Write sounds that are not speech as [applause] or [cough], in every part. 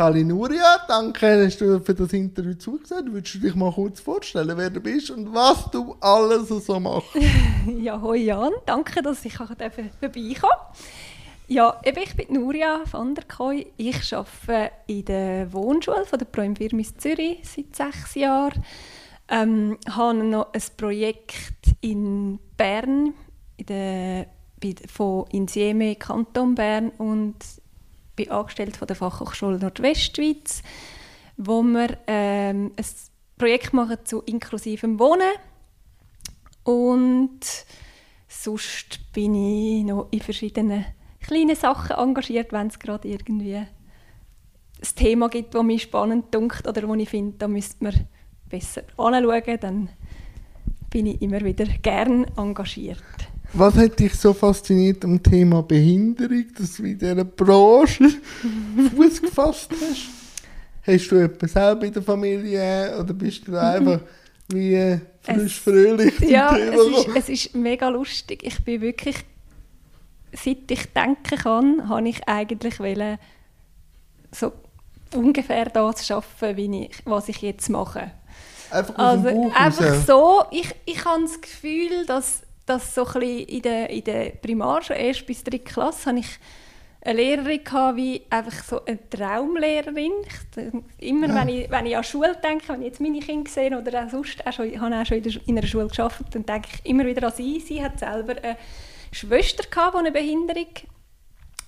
Sali Nuria, danke, dass du für das Interview zugesagt. Würdest du dich mal kurz vorstellen, wer du bist und was du alles so machst? [laughs] ja, hoi Jan, danke, dass ich vorbeikomme Ja, eben, ich bin Nuria van der Kooi. Ich arbeite in der Wohnschule von der Pro Firmis Zürich seit sechs Jahren. Ähm, habe noch ein Projekt in Bern, in der, von Insieme, Kanton Bern und bin angestellt von der Fachhochschule Nordwestschweiz, wo wir ähm, ein Projekt machen zu inklusivem Wohnen und sonst bin ich noch in verschiedenen kleinen Sachen engagiert, wenn es gerade irgendwie ein Thema gibt, das mich spannend dunkt oder wo ich finde, da müsste man besser anschauen, dann bin ich immer wieder gern engagiert. Was hat dich so fasziniert am Thema Behinderung, dass du in dieser Branche [laughs] Fuß gefasst hast? Hast du etwas selber in der Familie oder bist du einfach wie frisch, es, fröhlich Ja, es ist, es ist mega lustig. Ich bin wirklich, seit ich denken kann, habe ich eigentlich wollen, so ungefähr das arbeiten, wie ich, was ich jetzt mache. Einfach, also, einfach so. Ich, ich habe das Gefühl, dass dass so ein in der, in der Primar, schon erst bis dritte Klasse, hatte ich eine Lehrerin gehabt, wie einfach so eine Traumlehrerin. Ich, immer ja. wenn, ich, wenn ich an Schule denke, wenn ich jetzt meine Kinder sehe oder auch sonst, auch schon, ich habe auch schon in, der, in einer Schule gearbeitet, dann denke ich immer wieder an sie. Sie hat selber eine Schwester gehabt, die eine Behinderung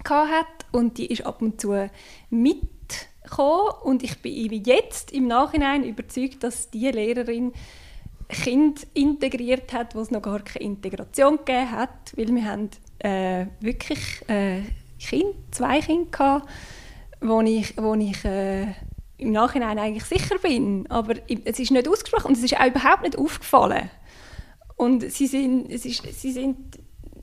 hatte und die ist ab und zu mitgekommen und ich bin jetzt im Nachhinein überzeugt, dass diese Lehrerin Kind integriert hat, wo es noch gar keine Integration gegeben hat, weil wir haben äh, wirklich äh, kind, zwei Kinder gehabt, wo ich, wo ich äh, im Nachhinein eigentlich sicher bin, aber es ist nicht ausgesprochen und es ist auch überhaupt nicht aufgefallen. Und sie sind, es ist, sie sind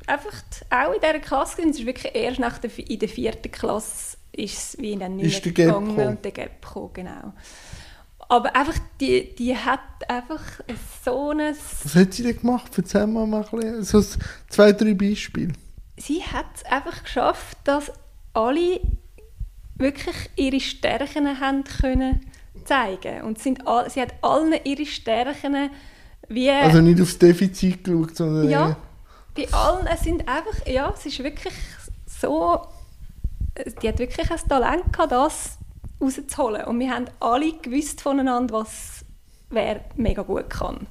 einfach auch in dieser Klasse, es ist wirklich erst nach der, in der vierten Klasse ist es wie dann nicht mehr gegangen und der Gap gekommen, genau. Aber einfach, die, die hat einfach so ein... Was hat sie denn gemacht? Erzähl mal mal ein bisschen, so zwei, drei Beispiele. Sie hat es einfach geschafft, dass alle wirklich ihre Stärken haben können zeigen und sind all, sie hat allen ihre Stärken wie... Also nicht aufs Defizit geschaut, sondern... Ja, bei allen, es sind einfach, ja, es ist wirklich so... Die hat wirklich ein Talent gehabt, das rauszuholen. Und wir haben alle gewusst voneinander, was wer mega gut kann.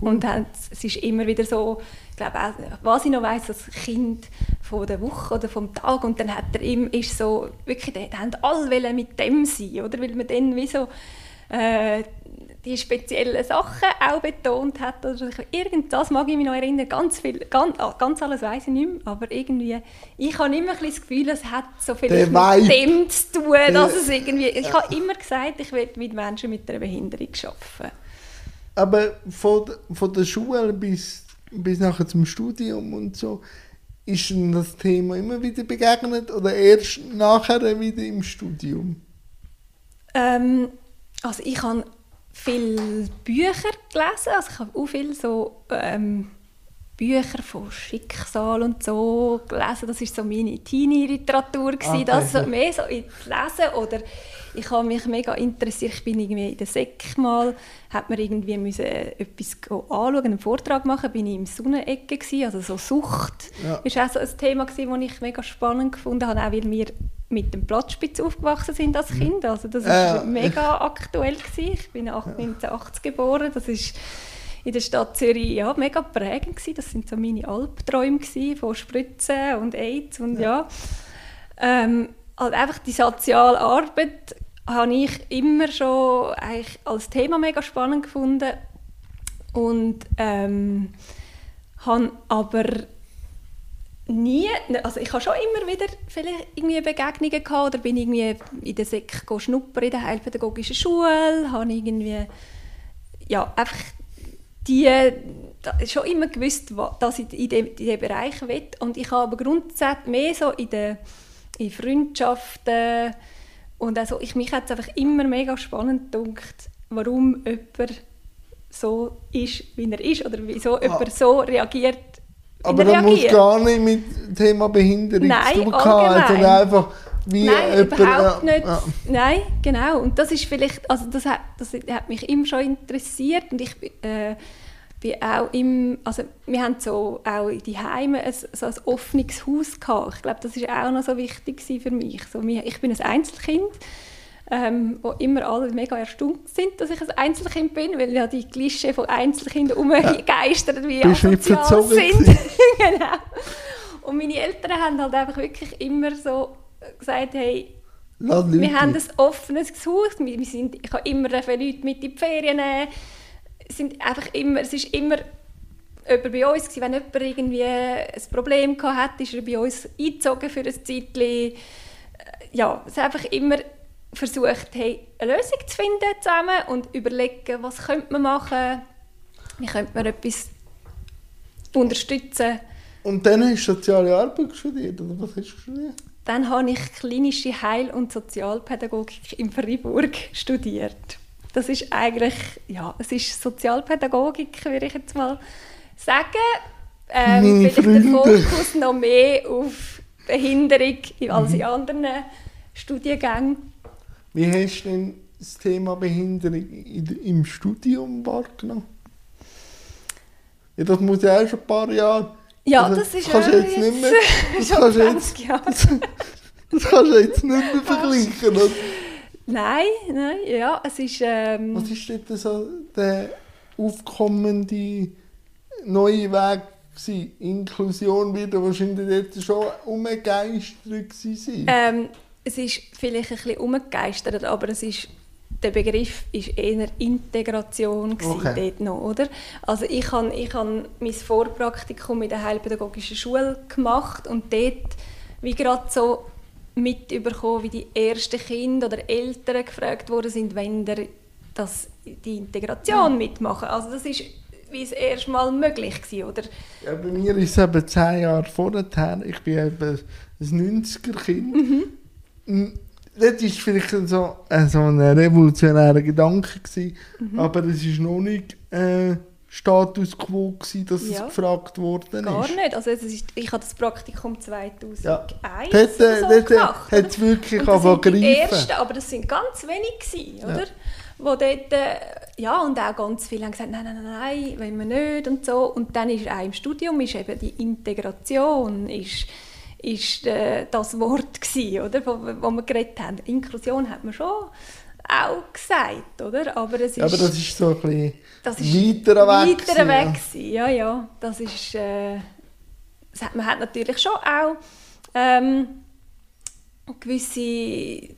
Cool. Und es ist immer wieder so, ich glaube auch, was ich noch weiss, das Kind von der Woche oder vom Tag und dann hat er ihm, ist so, wirklich, da haben alle mit dem sein, oder? Weil man dann wie so äh, die speziellen Sachen auch betont hat. Oder irgendwas mag ich mich noch erinnern. Ganz, viel, ganz, ah, ganz alles weiß ich nicht mehr, aber irgendwie, ich habe immer ein das Gefühl, es hat so viel mit dem zu tun, dass es irgendwie, ich habe immer gesagt, ich will mit Menschen mit einer Behinderung arbeiten. Aber von, von der Schule bis, bis nachher zum Studium und so, ist Ihnen das Thema immer wieder begegnet oder erst nachher wieder im Studium? Ähm, also ich habe viele Bücher gelesen. Also ich habe auch viele so ähm, Bücher von Schicksal und so gelesen. Das war so meine Teenie-Literatur. Okay. Das so, mehr so in Lesen oder ich habe mich mega interessiert. Ich bin irgendwie in der Sek mal, hat mir irgendwie müssen etwas anschauen, einen Vortrag machen, bin ich im Sonnenecke gewesen, also so Sucht. Ja. Ist auch so ein Thema gewesen, das ich mega spannend gefunden habe, auch weil wir mit dem Platzspitz aufgewachsen sind als mhm. Kind. Also das war äh, mega aktuell. Gewesen. Ich bin 1980 geboren. Das ist in der Stadt Zürich ja, mega prägend. Gewesen. Das sind so meine Albträume gewesen, von Spritzen und AIDS. Und, ja. ja. Ähm, also einfach die soziale Arbeit habe ich immer schon eigentlich als Thema mega spannend gefunden. Und ähm, habe aber nie, also ich habe schon immer wieder vielleicht irgendwie Begegnungen gehabt oder bin irgendwie in der Sek schnuppern in der heilpädagogischen Schule, habe irgendwie ja einfach die schon immer gewusst, dass ich in diesem in Bereich will und ich habe aber grundsätzlich mehr so in den in Freundschaften und also ich mich hat es einfach immer mega spannend gedacht, warum jemand so ist, wie er ist oder wieso ah. jemand so reagiert aber das muss gar nicht mit dem Thema Behinderung Nein, zu tun haben, sondern einfach, wie Nein, jemand- überhaupt nicht. ja. Nein, genau. Und das ist vielleicht, also das hat, das hat mich immer schon interessiert und ich äh, bin auch im, also wir haben so auch in die Heime ein, so ein offenes Haus gehabt. Ich glaube, das ist auch noch so wichtig für mich. So, ich bin ein Einzelkind, ähm, wo immer alle mega erstaunt sind, dass ich ein Einzelkind bin, weil ja die Klischee von Einzelkindern umgeistert, wie Bist nicht asozial sind. [laughs] genau. Und meine Eltern haben halt einfach wirklich immer so gesagt, hey, Lass wir haben ein offenes Haus, wir, sind, ich kann immer Leute mit in die Ferien nehmen. Es, sind einfach immer, es ist immer jemand bei uns gewesen. Wenn jemand irgendwie ein Problem gehabt hat, ist er bei uns eingezogen für ein Zeitchen. Äh, Ja, es ist einfach immer versucht, hey, eine Lösung zu finden zusammen und überlegen, was könnte man machen, wie könnte man etwas unterstützen. Und dann hast du soziale Arbeit studiert, oder was hast du studiert? Dann habe ich klinische Heil- und Sozialpädagogik in Freiburg studiert. Das ist eigentlich, ja, es ist Sozialpädagogik, würde ich jetzt mal sagen. Ähm, vielleicht der. Fokus noch mehr auf Behinderung als in anderen Studiengängen. Wie hast du denn das Thema Behinderung in, im Studium wahrgenommen? Ja, das muss ja auch schon ein paar Jahre. Ja, Also, das ist kannst du jetzt nicht mehr- [laughs] das schon kannst du jetzt- 20 Jahre. [laughs] Das kannst du jetzt nicht mehr vergleichen. Oder? Nein, nein, ja, es ist... Ähm, Was ist dort so der aufkommende neue Weg gewesen? Inklusion wird ja wahrscheinlich dort schon umgegeistert gewesen. Ähm, es ist vielleicht ein bisschen umgegeistert, aber es ist, der Begriff ist eher Integration Okay. dort noch, oder? Also ich habe ich hab mein Vorpraktikum in der Heilpädagogischen Schule gemacht und dort wie gerade so mitbekommen, wie die ersten Kinder oder Eltern gefragt worden sind, wenn der das, die Integration mitmachen. Also das ist wie es erst mal möglich gewesen, oder? Ja, bei mir ist es eben zehn Jahre vorher. Ich bin eben ein 90er-Kind. Mhm. Das war vielleicht so, äh, so ein revolutionärer Gedanke, gewesen, Mhm. aber es war noch nicht äh, Status quo, gewesen, dass Ja. es gefragt worden Gar ist. nicht. Also es ist, ich habe das Praktikum 2001 Ja. Dort, so äh, dort gemacht. hat es wirklich das sind die angefangen ersten, greifen. aber das sind ganz wenig gewesen, Ja. oder? Wo dort, äh, ja, und auch ganz viele haben gesagt, nein, nein, nein, nein, wollen wir nicht und so. Und dann ist auch im Studium ist eben die Integration ist, ist äh, das Wort gewesen, oder? Wo, wo wir geredet haben. Inklusion hat man schon auch gesagt, oder? Aber es ist, Ja, aber das ist so ein bisschen das ist weiter weg. weiter weg ja. gewesen. Ja, ja. Das ist, äh, das hat, man hat natürlich schon auch ähm, gewisse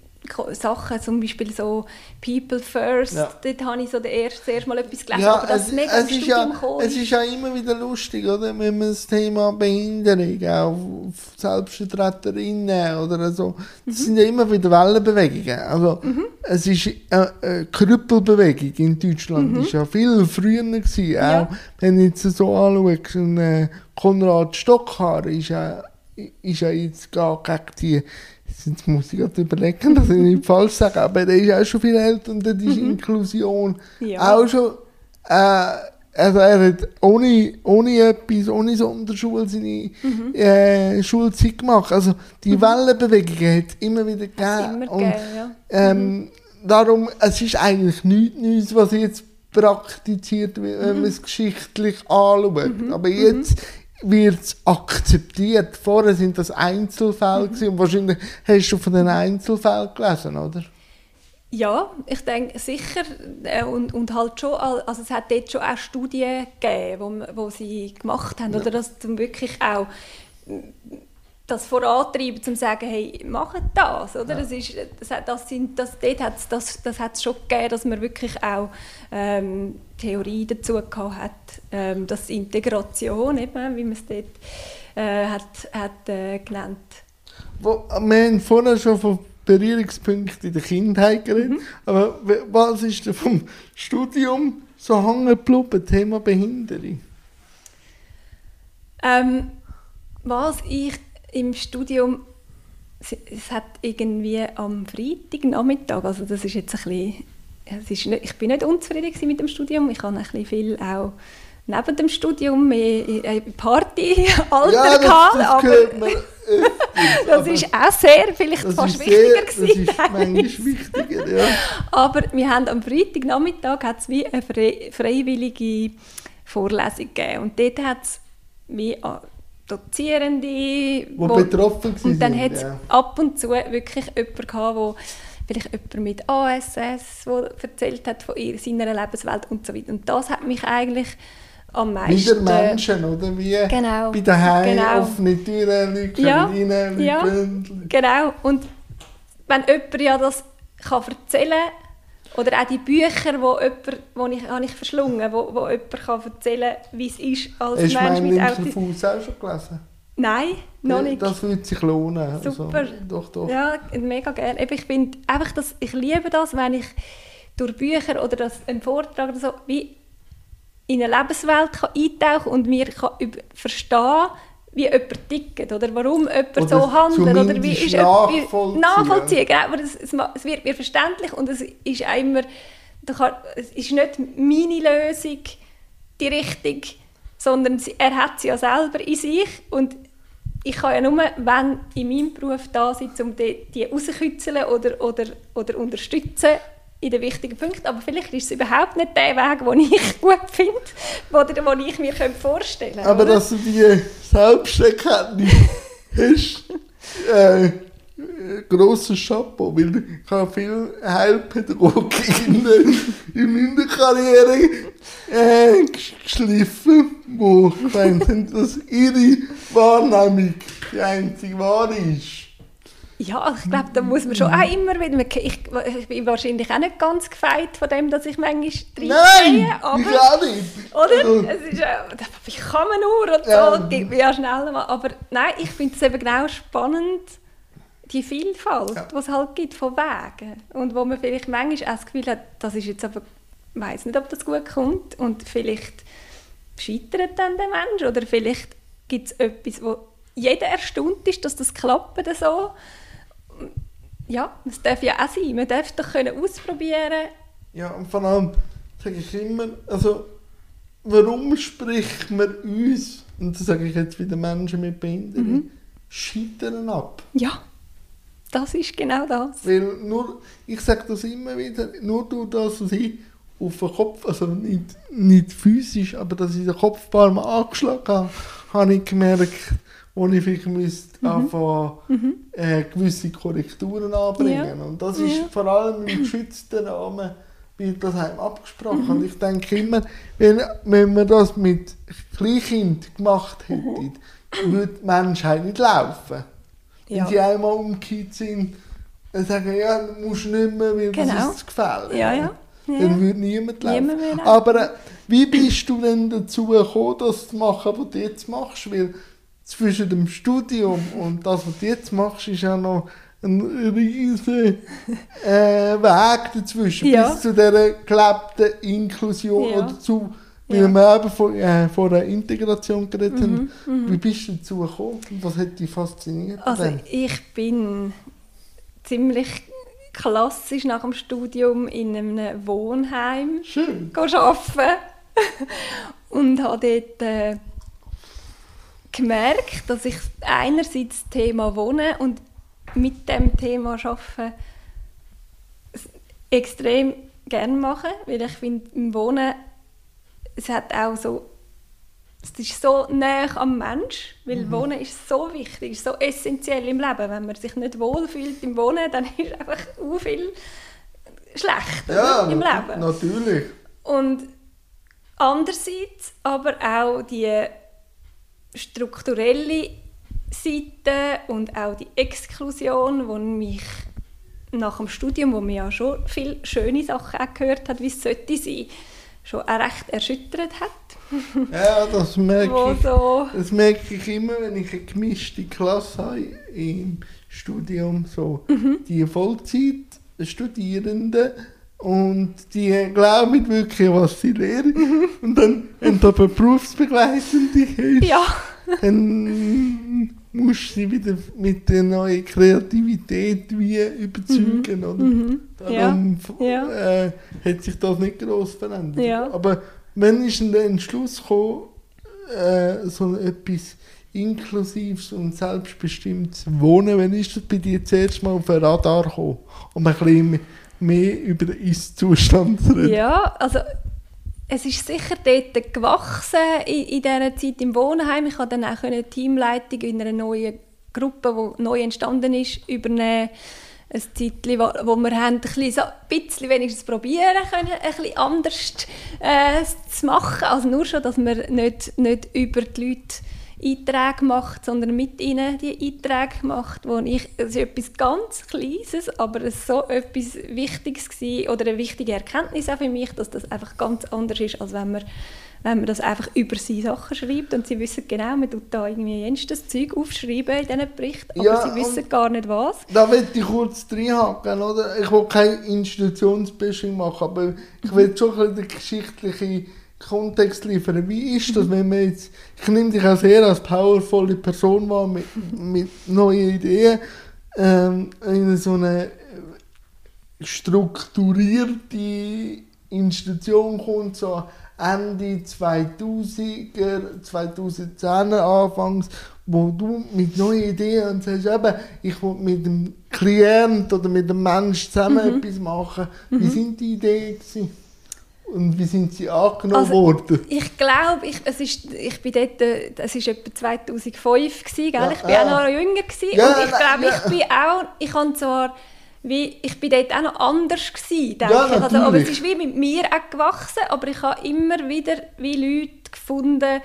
Sachen, zum Beispiel so People First, Ja. dort habe ich so der erste, zuerst mal etwas gelesen, Ja, aber das es, mega es, ist ja, es ist ja immer wieder lustig, oder? wenn man das Thema Behinderung auf Selbstvertreterinnen oder so, das Mhm. sind ja immer wieder Wellenbewegungen. Also, Es ist eine, eine Krüppelbewegung in Deutschland, ist ja viel früher gewesen. Mhm. Ja. Auch wenn du jetzt so anschaust, ein, äh, Konrad Stockhaar ist ja, ist ja jetzt gar gegen die Jetzt muss ich gerade überlegen, dass ich nicht [laughs] falsch sage, aber der ist auch schon viel älter und dort ist Inklusion Mhm. Ja. auch schon. Äh, also er hat ohne, ohne etwas, ohne Sonderschule seine Mhm. äh, Schulzeit gemacht. Also die Wellenbewegungen hat es immer wieder gegeben. immer und, gegeben, ja. ähm, darum, es ist eigentlich nichts Neues, was jetzt praktiziert wird, wenn man es geschichtlich anschaut. Aber jetzt wird es akzeptiert. Vorher sind das Einzelfälle gewesen und wahrscheinlich hast du von den Einzelfällen gelesen, oder? Ja, ich denke sicher äh, und, und halt schon, al- also es hat dort schon auch Studien gegeben, wo, wo sie gemacht haben, oder dass wirklich auch das vorantreiben, um zu sagen, hey, macht das, oder? Das ist, das, hat- das sind, das, dort hat's, das, das hat es schon gegeben, dass man wirklich auch ähm, Theorie dazu gehabt hat, ähm, dass Integration, eben, wie man es dort äh, hat, hat äh, genannt. Wo, wir haben vorher schon von Berührungspunkten in der Kindheit geredet, aber w- was ist denn vom Studium so hängen geblieben, Thema Behinderung? Ähm, was ich im Studium, es, es hat irgendwie am Freitagnachmittag, also das ist jetzt ein bisschen, es ist nicht, ich bin nicht unzufrieden gewesen mit dem Studium, ich habe ein bisschen viel auch neben dem Studium mehr Party-Alter [laughs] Ja, das, gehabt, das aber [laughs] öfters, das ist auch sehr, vielleicht das fast wichtiger sehr, Das gewesen. ist manchmal wichtiger, ja. Aber wir haben am Freitagnachmittag hat's wie eine frei, freiwillige Vorlesung gegeben. Und dort hat es wie Dozierende, Wo betroffen Und dann hat es ja. ab und zu wirklich jemanden gehabt, wo vielleicht jemand mit ASS, der erzählt hat von ihr, seiner Lebenswelt und so weiter. Und das hat mich eigentlich am meisten... Wieder Menschen, oder? Wie Genau, bei daheim genau. offene Türen, Leute Ja, rein, Leute ja. gehen. Genau. Und wenn jemand ja das kann erzählen oder auch die Bücher, wo jemand, wo ich, habe ich verschlungen, wo, wo jemand kann erzählen wie es ist als Hast du Mensch meinen mit Autismus. Fuß auch schon gelesen? Nein, noch nicht. Das würde sich lohnen. Super. Also, doch, doch. Ja, mega gerne. Ich finde einfach, dass ich liebe das, wenn ich durch Bücher oder das, einen Vortrag oder so wie in eine Lebenswelt kann eintauchen und mir kann verstehen, wie jemand tickt oder warum jemand Oder so handelt oder wie ist nachvollziehen. nachvollziehen. Genau, es, es, wird mir verständlich und es ist auch immer, kann, es ist nicht meine Lösung die Richtung, sondern er hat sie ja selber in sich und ich kann ja nur, wenn in meinem Beruf da sein, um die, die rauszukitzeln oder, oder, oder unterstützen in den wichtigen Punkten. Aber vielleicht ist es überhaupt nicht der Weg, den ich [laughs] gut finde oder den ich mir vorstellen könnte. Aber oder? dass du die Selbsterkenntnis [laughs] hast, äh, grosses Chapeau, weil ich habe viele Heilpädagoginnen in meiner Karriere äh, gesch- geschliffen, die gemeint haben, dass ihre Wahrnehmung die einzige wahre ist. Ja, ich glaube, da muss man schon auch immer wieder... Ich, ich bin wahrscheinlich auch nicht ganz gefeit von dem, dass ich manchmal Nein, reingehe, aber... ich auch nicht. Oder? Es ist, wie kann man nur und so, geht mir ja schnell mal. Aber nein, ich finde es eben genau spannend, die Vielfalt, Ja. die es halt gibt von Wegen. Und wo man vielleicht manchmal auch das Gefühl hat, das ist jetzt aber, ich weiss nicht, ob das gut kommt. Und vielleicht scheitert dann der Mensch. Oder vielleicht gibt es etwas, wo jeder erstaunt ist, dass das klappt so. Ja, das darf ja auch sein. Man darf doch können ausprobieren Ja, und vor allem sage ich immer, also warum spricht man uns, und das sage ich jetzt wieder Menschen mit Behinderung, Mhm. Scheitern ab? Ja, das ist genau das. Weil nur, ich sage das immer wieder, nur durch das, dass ich auf den Kopf, also nicht, nicht physisch, aber dass ich den Kopf ein paar Mal angeschlagen habe, habe ich gemerkt, wo ich vielleicht müsste Mhm. anfangen, äh, gewisse Korrekturen anbringen. Ja. Und das Ja. ist vor allem im geschützten Rahmen wird das einem abgesprochen. Mhm. Und ich denke immer, wenn, wenn man das mit Kleinkind gemacht hätte, Mhm. würde die Menschheit nicht laufen. Wenn Ja. sie einmal umgekehrt sind, dann sagen ja, du musst nicht mehr, weil Genau. das ist gefährlich. Ja, ja. ja. Dann würde niemand laufen. Niemand. Aber äh, wie bist du denn dazu gekommen, das zu machen, was du jetzt machst? Weil zwischen dem Studium und das, was du jetzt machst, ist ja noch ein riesiger äh, Weg dazwischen. Ja. Bis zu dieser gelebten Inklusion Ja. oder zu, weil Ja. wir eben von, äh, von der Integration geredet Mhm, haben. Wie bist du dazu gekommen? Und was hat dich fasziniert? Also dem? ich bin ziemlich klassisch nach dem Studium in einem Wohnheim Schön. arbeiten [laughs] und habe dort äh, gemerkt, dass ich einerseits das Thema Wohnen und mit dem Thema Arbeiten extrem gerne mache, weil ich finde, im Wohnen es hat auch so es ist so nah am Mensch, weil Wohnen ist so wichtig, ist so essentiell im Leben. Wenn man sich nicht wohlfühlt im Wohnen, dann ist einfach u viel schlecht Ja, im Leben. natürlich. Und andererseits aber auch die strukturelle Seite und auch die Exklusion, wo mich nach dem Studium, wo man ja schon viele schöne Sachen auch gehört hat, wie es sollte sein, schon recht erschüttert hat. [laughs] Ja, das merke ich. so, Das merke ich immer, wenn ich eine gemischte Klasse habe im Studium. So Mhm. die Vollzeit-Studierenden und die glauben wirklich, was sie lehren. Und dann, wenn du aber Berufsbegleitende hast, ja, dann musst du sie wieder mit der neuen Kreativität wie überzeugen. Oder? mhm. Darum ja. Äh, hat sich das nicht gross verändert. Ja. Aber Wann ist denn der Entschluss gekommen, äh, so etwas inklusives und selbstbestimmtes Wohnen, wann ist das bei dir zuerst mal auf den Radar gekommen? Um ein bisschen mehr über den Ist-Zustand zu reden. Ja, also es ist sicher dort gewachsen in, in dieser Zeit im Wohnheim. Ich konnte dann auch eine Teamleitung in einer neuen Gruppe, die neu entstanden ist, übernehmen. Ein Zeitchen, wo, wo wir haben ein bisschen, ein bisschen wenigstens probieren können, ein bisschen anders äh, zu machen. Also nur schon, dass wir nicht, nicht über die Leute Einträge macht, sondern mit ihnen die Einträge macht, wo ich, es ist etwas ganz Kleines, aber es so etwas Wichtiges war, oder eine wichtige Erkenntnis auch für mich, dass das einfach ganz anders ist, als wenn man, wenn man das einfach über sie Sachen schreibt und sie wissen genau, man tut da irgendwie das Zeug aufschreiben in diesen Berichten, aber ja, sie wissen gar nicht was. Da will ich kurz reinhaken, oder? Ich will kein Institutionsbashing machen, aber ich will schon ein bisschen die geschichtliche Kontext liefern. Wie ist das, wenn man jetzt, ich nehme dich auch sehr als powervolle Person wahr, mit, mit neuen Ideen, ähm, in so eine strukturierte Institution kommt, so Ende 2000er, 2010er Anfangs, wo du mit neuen Ideen und sagst, eben, ich will mit dem Klient oder mit dem Mensch zusammen mhm. etwas machen. Wie mhm. sind die Ideen gewesen? Und wie sind sie angenommen also, worden? Ich glaube, ich, es ist, ich bin dort, es war etwa 2005, gewesen, gell? ich war ja. auch noch jünger. Gewesen, ja, und ich glaube, ja. ich bin auch, ich habe zwar, wie, ich bin dort auch noch anders gewesen, denke ja, ich. Also, aber es ist wie mit mir auch gewachsen, aber ich habe immer wieder wie Leute gefunden,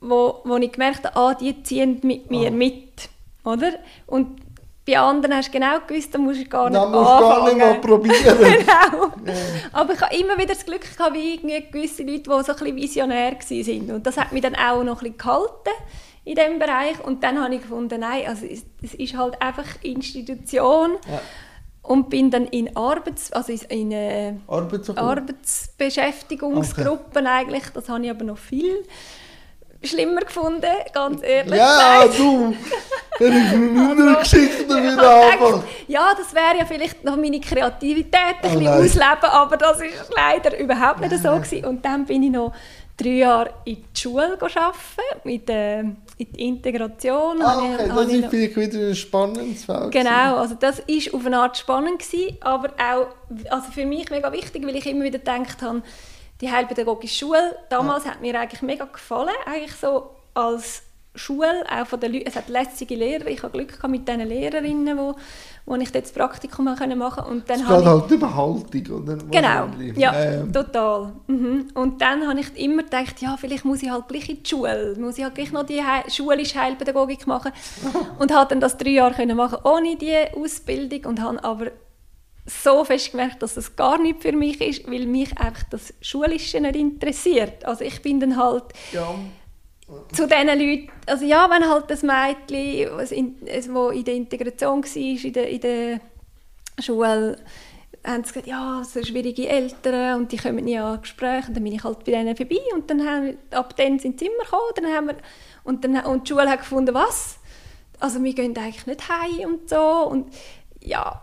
wo, wo ich gemerkt habe, ah, die ziehen mit mir oh. mit. Oder? Und bei anderen hast du genau gewusst, da musst du gar nicht Dann musst du gar nicht mal probieren. [laughs] genau. Aber ich habe immer wieder das Glück gehabt, wie gewisse Leute, die so ein bisschen visionär waren. Und das hat mich dann auch noch ein bisschen gehalten in diesem Bereich. Und dann habe ich gefunden, nein, also es, ist halt einfach Institution. Ja. Und bin dann in, Arbeits-, also in äh, Arbeitsbeschäftigungsgruppen okay. eigentlich. Das habe ich aber noch viel schlimmer gefunden, ganz ehrlich. Ja, gesagt. du! Hätte ich [laughs] eine andere Geschichte [laughs] wieder anfangen. Ja, das wäre ja vielleicht noch meine Kreativität ein oh, bisschen ausleben, aber das war leider überhaupt nicht so. Gewesen. Und dann bin ich noch drei Jahre in die Schule arbeiten, mit äh, in die Integration. Ah, okay, das ist vielleicht wieder ein spannendes Feld. Genau, also das war auf eine Art spannend, gewesen, aber auch also für mich mega wichtig, weil ich immer wieder gedacht habe, die Heilpädagogische Schule, damals ja. hat mir eigentlich mega gefallen, eigentlich so als Schule, auch von den Leuten, es hat lässige Lehrer, ich habe Glück gehabt mit diesen Lehrerinnen, wo, wo ich das Praktikum machen konnte. Und dann es geht halt über Haltung, oder? Genau, ja, ähm. total. Mhm. Und dann habe ich immer gedacht, ja, vielleicht muss ich halt gleich in die Schule, muss ich halt gleich noch die He schulische Heilpädagogik machen. [laughs] und habe dann das drei Jahre können machen ohne diese Ausbildung und habe aber so fest gemerkt, dass das gar nicht für mich ist, weil mich einfach das Schulische nicht interessiert. Also ich bin dann halt ja. zu diesen Leuten, also ja, wenn halt das Mädchen, das in, in der Integration war, in der, in der Schule, haben sie gesagt, ja, so schwierige Eltern und die kommen nie an Gespräche und dann bin ich halt bei denen vorbei und dann haben, ab dann sind sie immer gekommen dann haben wir, und, dann, und die Schule hat gefunden, was? Also wir gehen eigentlich nicht heim und so und ja,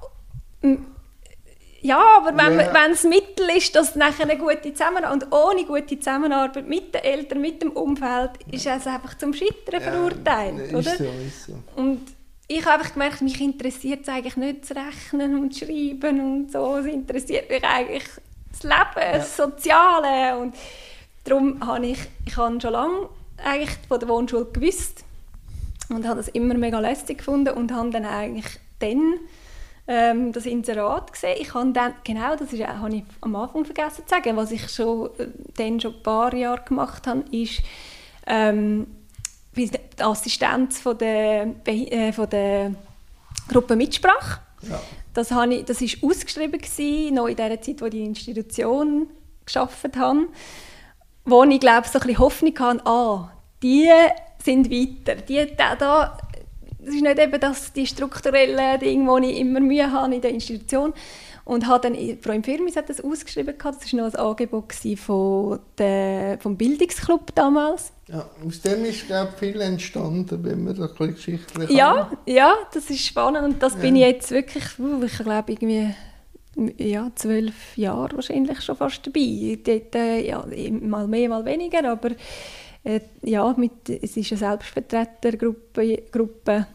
ja, aber wenn yeah. das Mittel ist, dass nachher eine gute Zusammenarbeit und ohne gute Zusammenarbeit mit den Eltern, mit dem Umfeld, ist es einfach zum Scheitern ja, verurteilt, ist oder? So, ist so. Und ich habe einfach gemerkt, mich interessiert es eigentlich nicht zu rechnen und zu schreiben und so. Es interessiert mich eigentlich das Leben, ja. das Soziale und darum habe ich, ich habe schon lange eigentlich von der Wohnschule gewusst und habe das immer mega lästig gefunden und habe dann eigentlich dann ähm, das Inserat gesehen. Ich habe dann, genau, das ist, habe ich am Anfang vergessen zu sagen, was ich schon, äh, dann schon ein paar Jahre gemacht habe, ist ähm, die Assistenz von der, äh, von der Gruppe Mitsprache. Ja. Das, habe ich, das war ausgeschrieben, gewesen, noch in der Zeit, wo die Institution geschaffen haben, wo ich glaube, so ein bisschen Hoffnung hatte, ah, die sind weiter. Die, da, da es ist nicht eben das, die strukturellen Dinge, die ich immer Mühe habe in der Institution. Und habe dann, Frau Infirmis hat das ausgeschrieben, das war noch ein Angebot von der, vom Bildungsclub damals. Ja, aus dem ist, glaube ich, viel entstanden, wenn wir das ein geschichtlich ja, haben. Ja, das ist spannend und das ja. bin ich jetzt wirklich, uh, ich glaube irgendwie ja, zwölf Jahre wahrscheinlich schon fast dabei. Dort, äh, ja, mal mehr, mal weniger, aber äh, ja, mit, es ist eine Selbstvertretergruppe, Gruppe,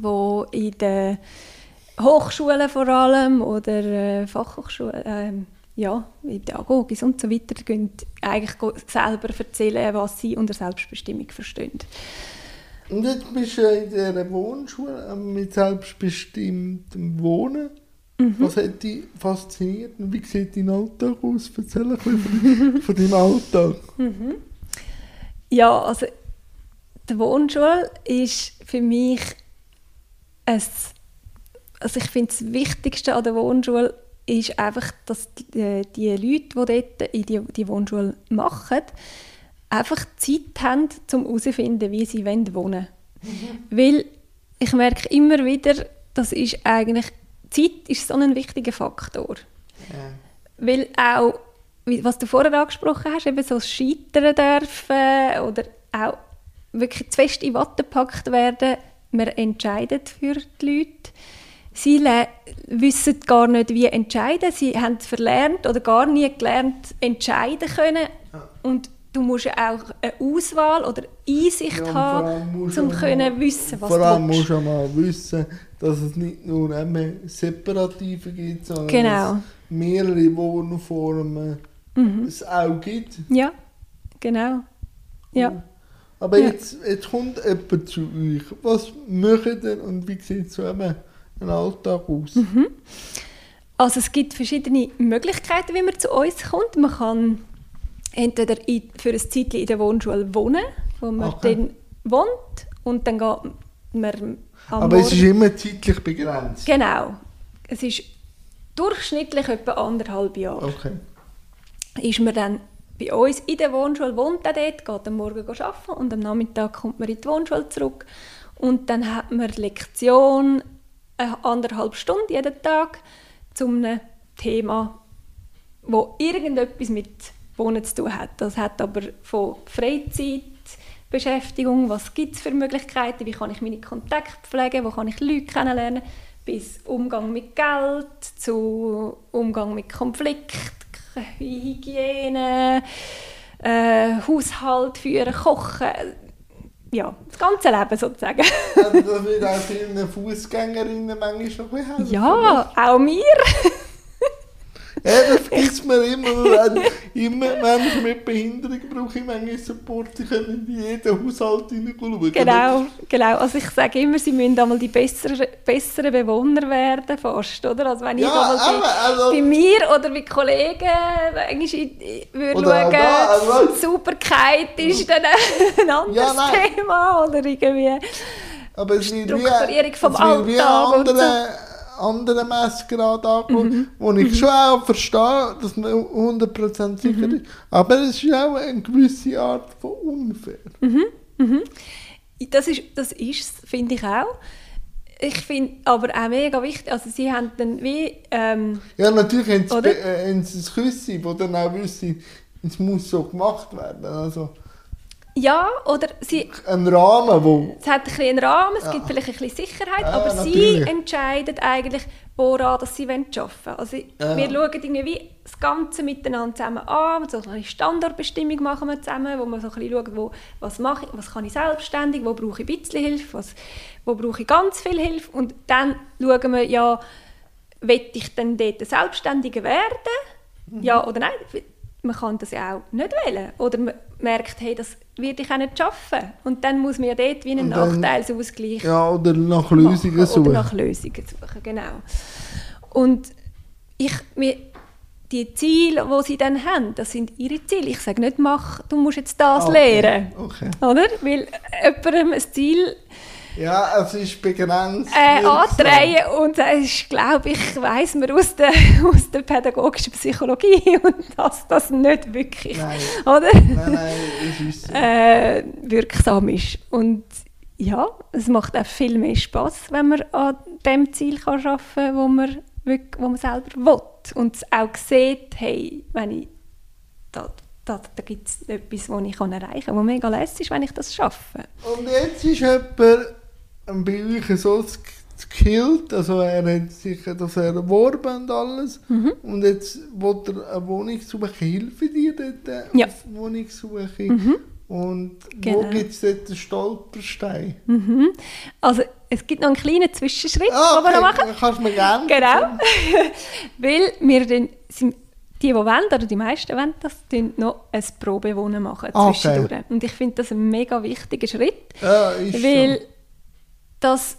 wo in den Hochschulen vor allem oder äh, Fachhochschulen, äh, ja, in der Agogis und so weiter, gehen eigentlich selber erzählen, was sie unter Selbstbestimmung verstehen. Und jetzt bist du in dieser Wohnschule äh, mit selbstbestimmtem Wohnen. Mhm. Was hat dich fasziniert und wie sieht dein Alltag aus? Erzähl ein bisschen von deinem Alltag. Mhm. Ja, also die Wohnschule ist für mich ein, also ich finde das Wichtigste an der Wohnschule ist einfach, dass die, die Leute, die dort in die, die Wohnschule machen, einfach Zeit haben, um herauszufinden, wie sie wohnen wollen. Mhm. Weil ich merke immer wieder, das ist eigentlich, Zeit ist so ein wichtiger Faktor. Ja. Weil auch, was du vorher angesprochen hast, eben so das Scheitern dürfen oder auch wirklich zu fest in Watte gepackt werden, man entscheidet für die Leute. Sie wissen gar nicht, wie entscheiden. Sie haben verlernt oder gar nie gelernt, entscheiden können. Ja. Und du musst ja auch eine Auswahl oder Einsicht ja, haben, um können wissen, was vor du Vor allem musst du mal wissen, dass es nicht nur eine Separative gibt, sondern genau. mehrere Wohnformen mhm. es auch gibt. Ja, genau. Ja. Aber ja. Jetzt, jetzt kommt jemand zu euch. Was macht ihr und wie sieht so ein Alltag aus? Mhm. Also es gibt verschiedene Möglichkeiten, wie man zu uns kommt. Man kann entweder in, für ein Zeitchen in der Wohnschule wohnen, wo man okay. dann wohnt und dann geht man am Aber Morgen. es ist immer zeitlich begrenzt? Genau. Es ist durchschnittlich etwa anderthalb Jahre. Okay. Ist man dann bei uns in der Wohnschule, wohnt er dort, geht am Morgen arbeiten und am Nachmittag kommt man in die Wohnschule zurück und dann hat man Lektion eine anderthalb Stunden jeden Tag zu einem Thema, wo irgendetwas mit Wohnen zu tun hat. Das hat aber von Freizeitbeschäftigung, was gibt es für Möglichkeiten, wie kann ich meine Kontakte pflegen, wo kann ich Leute kennenlernen, bis Umgang mit Geld, zu Umgang mit Konflikt, Hygiene, äh, Haushalt führen, kochen, ja, das ganze Leben sozusagen. das wird auch vielen Fußgängerinnen manchmal schon helfen. Ja, auch mir. Das gibt mir immer. Wenn, immer Menschen mit Behinderung brauche ich manchmal Support. Sie können in jeden Haushalt hineinschauen. Genau, genau. Also ich sage immer, sie müssen einmal die besseren, besseren Bewohner werden fast, oder? Also wenn ich ja, einmal bei, also, bei mir oder bei Kollegen manchmal würde schauen, da, also, Sauberkeit ist dann ein anderes ja, Thema oder irgendwie aber es Strukturierung vom Alltag anderen Messgrad angeschaut, mhm. wo ich mhm. schon auch verstehe, dass man 100% sicher mhm. ist. Aber es ist auch eine gewisse Art von unfair. Mhm. Mhm. Das ist das ist finde ich auch. Ich finde aber auch mega wichtig, also sie haben dann wie... Ähm, ja, natürlich haben sie, äh, haben sie ein Küsse, wo dann auch wissen, es muss so gemacht werden. Also, ja, oder sie... Ein Rahmen, wo... Es hat ein bisschen einen Rahmen, es ja. gibt vielleicht ein bisschen Sicherheit, ja, aber natürlich. sie entscheiden eigentlich, woran dass sie arbeiten wollen. Also ja. wir schauen irgendwie das Ganze miteinander zusammen an, so eine Standortbestimmung machen wir zusammen, wo man so ein bisschen schaut, wo, was mache ich, was kann ich selbstständig, wo brauche ich ein bisschen Hilfe, was, wo brauche ich ganz viel Hilfe und dann schauen wir, ja, will ich denn dort Selbstständiger werden? Mhm. Ja oder nein? Man kann das ja auch nicht wählen. Oder man merkt, hey, das werde ich auch nicht schaffen. Und dann muss man ja dort wie einen dann, Nachteilsausgleich Ja, oder nach Lösungen machen. suchen. Oder nach Lösungen suchen, genau. Und ich, mir, die Ziele, die sie dann haben, das sind ihre Ziele. Ich sage nicht, mach, du musst jetzt das okay. lernen. Okay. Oder? Weil jemandem ein Ziel ja, es ist begrenzt. Äh, andrehen und es ist, glaube ich, weiss man aus der, [laughs] aus der pädagogischen Psychologie [laughs] und dass das nicht wirklich, nein. oder? Nein, nein, ist so. äh, wirksam ist. Und ja, es macht auch viel mehr Spaß, wenn man an dem Ziel kann arbeiten kann, wo man, wirklich, wo man selber will. Und auch sieht, hey, wenn ich da, da, da gibt es etwas, das ich erreichen kann, was mega lässig ist, wenn ich das schaffe. Und jetzt ist jemand bei euch so gekillt, also er hat sich das erworben und alles. Mhm. Und jetzt will er eine Wohnung suchen. Hilfe dir dort äh, Ja. auf Wohnungssuche? Mhm. Und Genau. wo gibt es dort einen Stolperstein? Mhm. Also es gibt noch einen kleinen Zwischenschritt, Ah, den wir noch machen. okay, kannst du mir gerne [laughs] Genau. [laughs] Weil wir dann, sind, die, die wollen, oder die meisten wollen das, noch ein Probewohnen machen Ah, okay. zwischendurch. Und ich finde das ein mega wichtiger Schritt, Ja, weil so. Das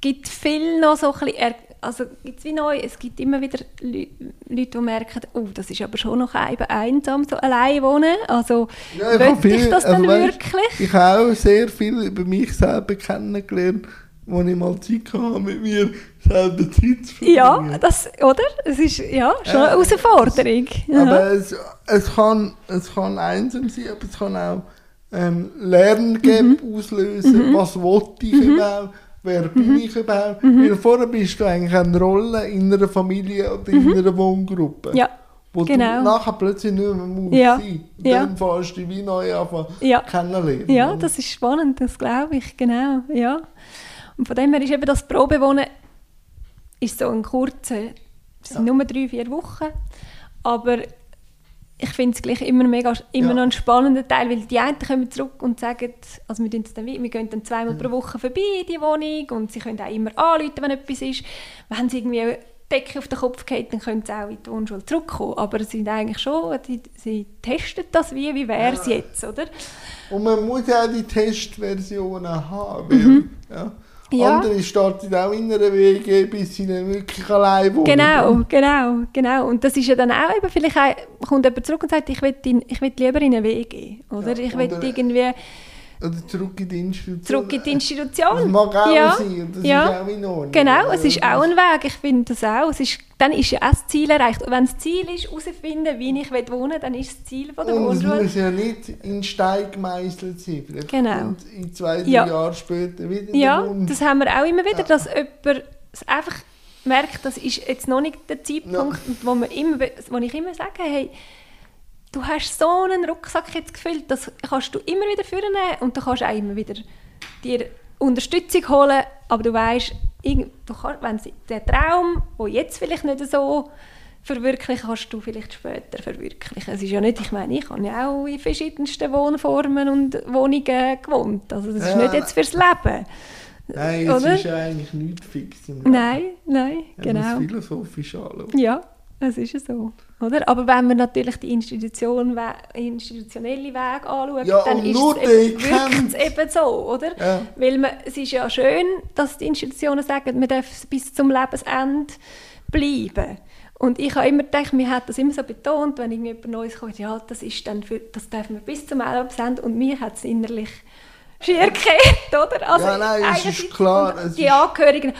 gibt viel noch so ein bisschen, also gibt's wie neu, es gibt immer wieder Leu- Leute, die merken, oh, das ist aber schon noch eben einsam, so allein wohnen. Also, Ja, ich hab ich viel- das also weisst, wirklich? Ich habe auch sehr viel über mich selber kennengelernt, als ich mal Zeit hatte, mit mir selber Zeit zu verbringen. Ja, das, oder? Es ist ja schon eine Ja, Herausforderung. Ja. Aber es, es, kann, es kann einsam sein, aber es kann auch ähm, Lerngap Mhm. auslösen. Was wollte ich überhaupt? Wer bin ich überhaupt? Mhm. Weil vorher bist du eigentlich eine Rolle in einer Familie oder in einer Wohngruppe. Mhm. Ja, Wo genau. du nachher plötzlich nicht mehr musst Ja, sein. Und ja. dann fährst du wie neu anfangen Ja. kennenlernen. Ja, das ist spannend, das glaube ich, genau. Ja. Und von dem her ist eben das Probewohnen ist so ein kurzer, es sind nur drei, vier Wochen, aber ich finde es gleich immer, mega, immer Ja. noch einen spannenden Teil, weil die einen kommen zurück und sagen, also wir, dann, wir gehen dann zweimal pro Woche vorbei in die Wohnung und sie können auch immer anrufen, wenn etwas ist. Wenn sie irgendwie eine Decke auf den Kopf geht, dann können sie auch in die Wohnschule zurückkommen. Aber sie sind eigentlich schon, die, sie testen das wie, wie wäre es Ja. jetzt, oder? Und man muss ja auch die Testversionen haben. Weil, ja. Ja. Andere starten auch in einer WG, bis sie dann wirklich allein wohnen. Genau, genau, genau. Und das ist ja dann auch eben, vielleicht kommt jemand zurück und sagt, ich will, in, ich will lieber in eine WG. Oder Ja, ich will irgendwie Oder zurück in die Institution. zurück in die Das Institution. mag auch ja. sein. und Das ja. ist auch in Ordnung. Genau, es ist Ja, auch ein Weg. Ich finde das auch. Es ist, dann ist ja auch das Ziel erreicht. Und wenn das Ziel ist, herauszufinden, wie ich will wohnen will, dann ist das Ziel von der Und es muss ja nicht in Stein gemeißelt sein. Vielleicht Genau. kommt in zwei, drei Ja. Jahren später wieder Ja, das haben wir auch immer wieder, Ja. dass jemand es einfach merkt, das ist jetzt noch nicht der Zeitpunkt, wo, wir immer, wo ich immer sage, hey, du hast so einen Rucksack jetzt gefüllt, das kannst du immer wieder führen und du kannst auch immer wieder dir Unterstützung holen, aber du weißt, irgend- du kannst, wenn sie- der Traum, der jetzt vielleicht nicht so verwirklichen, kannst du vielleicht später verwirklichen. Es ist ja nicht, ich meine, ich habe ja auch in verschiedensten Wohnformen und Wohnungen gewohnt, also das ist Ja, nicht jetzt fürs Leben. Nein, es Oder? ist ja eigentlich nichts fix im Leben. Nein, nein, genau. es philosophisch anschaut. Ja, es ist ja so. Oder? Aber wenn man natürlich die Institution, institutionelle Weg anschaut, Ja, dann ist es eben, wirkt kennt. es eben so, oder? Ja. Weil man, es ist ja schön, dass die Institutionen sagen, man darf bis zum Lebensende bleiben. Und ich habe immer gedacht, mir hat das immer so betont, wenn irgendjemand Neues kommt, ja, das ist dann für, das darf man bis zum Lebensende und mir hat es innerlich schier gekehrt, oder? Also Ja, nein, es ist klar, es die Angehörigen,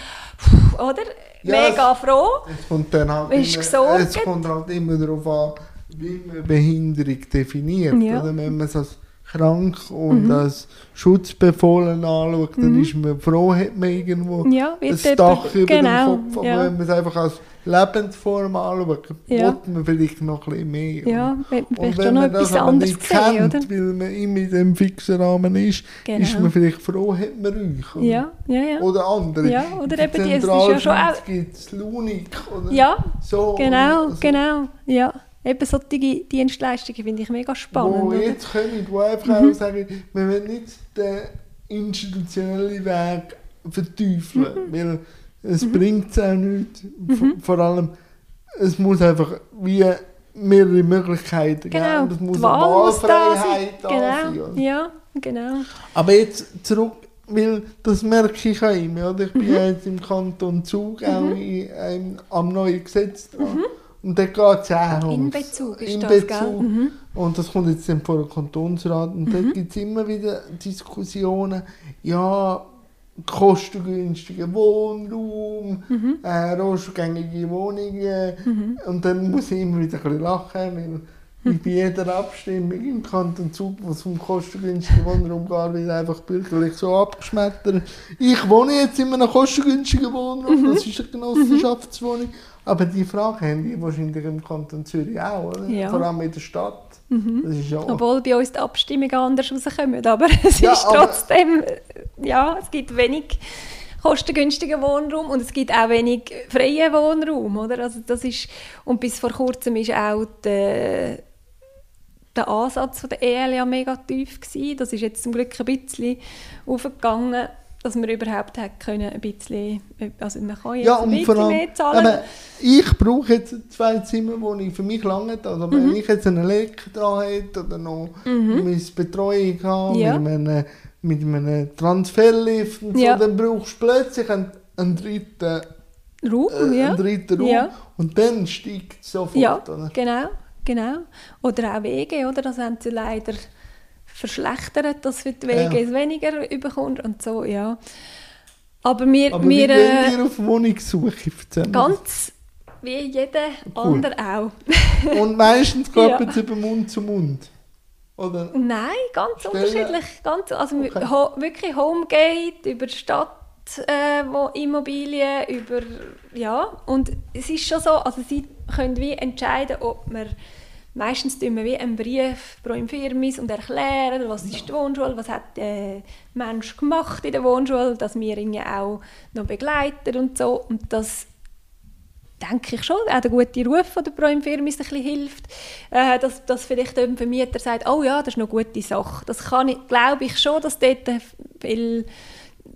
oder? Ja, Mega froh. Es kommt dann halt immer, es kommt halt immer darauf an, wie man Behinderung definiert. Ja. Oder wenn man es als krank und als Schutzbefohlen anschaut, dann ist man froh, hat man irgendwo Ja, ein Dach über genau, dem Kopf. Aber ja. wenn man es einfach als Lebensform anschaut, Ja. man vielleicht noch ein bisschen mehr. Ja, Und- wenn und wenn man das aber nicht sehen, kennt, oder? weil man immer in diesem fixen Rahmen ist, Genau. ist man vielleicht froh, hat man euch. oder? Ja, ja, ja. Oder andere. Ja, oder In eben die- es ist ja schon auch- gibt es Lunik. Oder Ja, so, genau, also, genau. Ja. Eben solche Dienstleistungen finde ich mega spannend. Wo? Mhm. jetzt kommen, wo einfach auch sagen, wir wollen nicht den institutionellen Weg verteufeln, Mhm. weil es bringt es auch nicht. V- Vor allem, es muss einfach wie mehrere Möglichkeiten Genau, geben. Es muss eine Wahl da Wahlfreiheit da sein. Genau, oder? ja, genau. Aber jetzt zurück, weil das merke ich auch immer. Oder? Ich bin Mhm. jetzt im Kanton Zug auch in, ähm, am neuen Gesetz dran. Und da geht es auch In ums Bezug ist das, Inbezug. gell? Mhm. Und das kommt jetzt dann vor den Kantonsrat. Und dort gibt es immer wieder Diskussionen, ja, kostengünstiger Wohnraum, Mhm. äh, rostgängige Wohnungen. Und dann muss ich immer wieder ein bisschen lachen, weil Mhm. ich bei jeder Abstimmung im Kanton Zug, wo es um kostengünstigen Wohnraum geht, wird einfach bürgerlich so abgeschmettert. Ich wohne jetzt in einem kostengünstigen Wohnraum, Mhm. das ist eine Genossenschaftswohnung. Aber die Frage haben die wahrscheinlich im Kanton Zürich auch, oder? Ja. Vor allem in der Stadt. Das ist ja Obwohl bei uns die Abstimmungen anders rauskommen. Aber [laughs] es Ja, ist trotzdem, ja, es gibt wenig kostengünstigen Wohnraum und es gibt auch wenig freien Wohnraum, oder? Also das ist, und bis vor kurzem ist auch der, der Ansatz von der EL ja mega tief gewesen. Das ist jetzt zum Glück ein bisschen aufgegangen, dass man überhaupt hat können, ein bisschen, also man kann jetzt Ja, ein bisschen allem, mehr zahlen. eben, ich brauche jetzt zwei Zimmerwohnungen, für mich lange also wenn Mhm. ich jetzt einen Elektro dran hätte oder noch meine Betreuung habe, Ja. mit, einem, mit einem Transferlift und so, Ja. dann brauchst du plötzlich einen, einen dritten, Raum, äh, einen dritten Raum Ja. und dann steigt es sofort, Ja, oder? genau, genau. Oder auch Wege, oder? Das haben sie leider verschlechtert, dass für die Wege Ja. es weniger überkommt und so, ja. Aber wir, Aber wir wie äh, wir auf Wohnungssuche? Mir ganz wie jeder Cool. andere auch. [laughs] Und meistens Ja. geht es über Mund zu Mund, oder? Nein, ganz Stellen- unterschiedlich. Ganz, also Okay. wir- ho, wirklich Homegate, über die Stadt, äh, wo Immobilien, über, ja. Und es ist schon so, also sie können wie entscheiden, ob man, meistens tun wir wie einen Brief pro Infirmis und erklären, was ist die Wohnschule, was hat der Mensch gemacht in der Wohnschule, dass wir ihn ja auch noch begleiten und so. Und das denke ich schon, auch der gute Ruf von der Pro Infirmis ein bisschen hilft, äh, dass, dass vielleicht ein Vermieter sagt, oh ja, das ist noch eine gute Sache. Das kann ich, glaube ich schon, dass dort viel,